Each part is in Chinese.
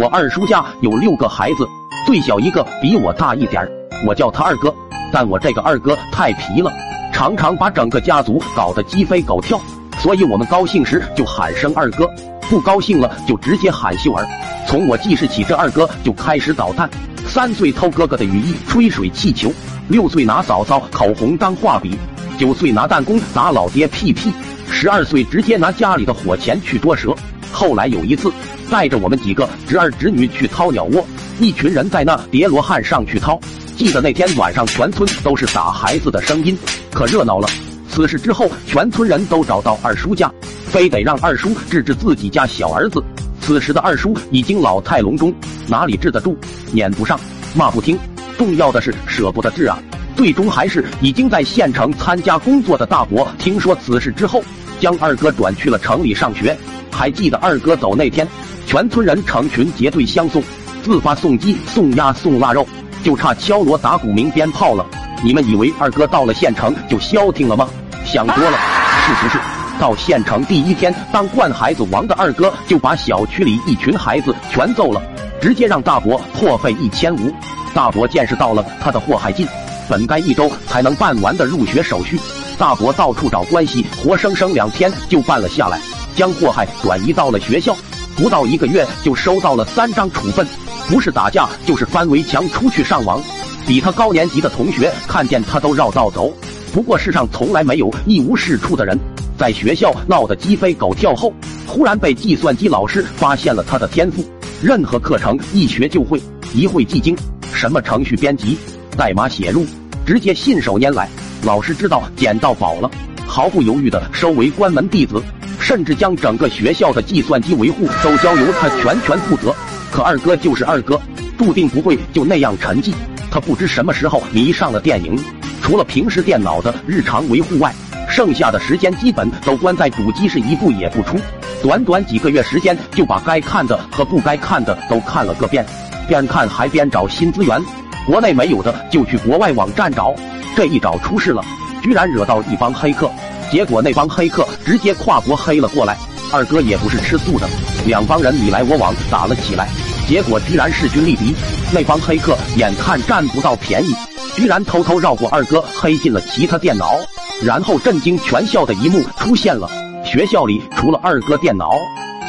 我二叔家有六个孩子，最小一个比我大一点儿，我叫他二哥。但我这个二哥太皮了，常常把整个家族搞得鸡飞狗跳，所以我们高兴时就喊声二哥，不高兴了就直接喊秀儿。从我记事起，这二哥就开始捣蛋：三岁偷哥哥的雨衣、吹水气球；六岁拿嫂嫂口红当画笔；九岁拿弹弓打老爹屁屁；十二岁直接拿家里的火钳去捉蛇。后来有一次。带着我们几个侄儿侄女去掏鸟窝，一群人在那叠罗汉上去掏。记得那天晚上，全村都是打孩子的声音，可热闹了。此事之后，全村人都找到二叔家，非得让二叔治治自己家小儿子。此时的二叔已经老态龙钟，哪里治得住？撵不上，骂不听，重要的是舍不得治啊！最终还是已经在县城参加工作的大伯听说此事之后，将二哥转去了城里上学。还记得二哥走那天？全村人成群结队相送，自发送鸡、送鸭、送腊肉，就差敲锣打鼓、鸣鞭炮了。你们以为二哥到了县城就消停了吗？想多了。是不是？到县城第一天，当惯孩子王的二哥就把小区里一群孩子全揍了，直接让大伯破费一千五。大伯见识到了他的祸害劲，本该一周才能办完的入学手续，大伯到处找关系，活生生两天就办了下来，将祸害转移到了学校。不到一个月就收到了三张处分，不是打架就是翻围墙出去上网。比他高年级的同学看见他都绕道走。不过世上从来没有一无是处的人，在学校闹得鸡飞狗跳后，忽然被计算机老师发现了他的天赋，任何课程一学就会，一会即精。什么程序编辑、代码写入，直接信手拈来。老师知道捡到宝了，毫不犹豫地收为关门弟子。甚至将整个学校的计算机维护都交由他全权负责。可二哥就是二哥，注定不会就那样沉寂。他不知什么时候迷上了电影，除了平时电脑的日常维护外，剩下的时间基本都关在主机室，一步也不出。短短几个月时间，就把该看的和不该看的都看了个遍，边看还边找新资源。国内没有的就去国外网站找，这一找出事了，居然惹到一帮黑客。结果那帮黑客直接跨国黑了过来，二哥也不是吃素的，两帮人你来我往打了起来，结果居然势均力敌。那帮黑客眼看占不到便宜，居然偷偷绕过二哥黑进了其他电脑，然后震惊全校的一幕出现了：学校里除了二哥电脑，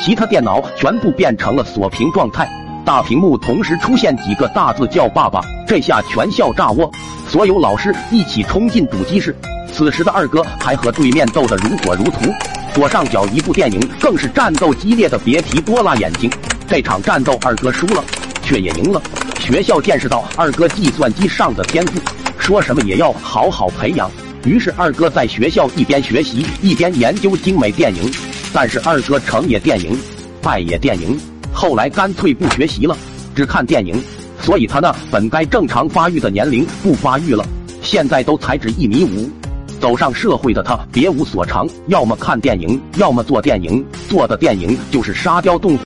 其他电脑全部变成了锁屏状态，大屏幕同时出现几个大字叫“爸爸”，这下全校炸窝，所有老师一起冲进主机室。此时的二哥还和对面斗得如火如荼，左上角一部电影更是战斗激烈的别提多辣眼睛。这场战斗二哥输了，却也赢了。学校见识到二哥计算机上的天赋，说什么也要好好培养。于是二哥在学校一边学习一边研究精美电影。但是二哥成也电影，败也电影，后来干脆不学习了，只看电影。所以他那本该正常发育的年龄不发育了，现在都才只一米五。走上社会的他别无所长，要么看电影，要么做电影，做的电影就是沙雕动。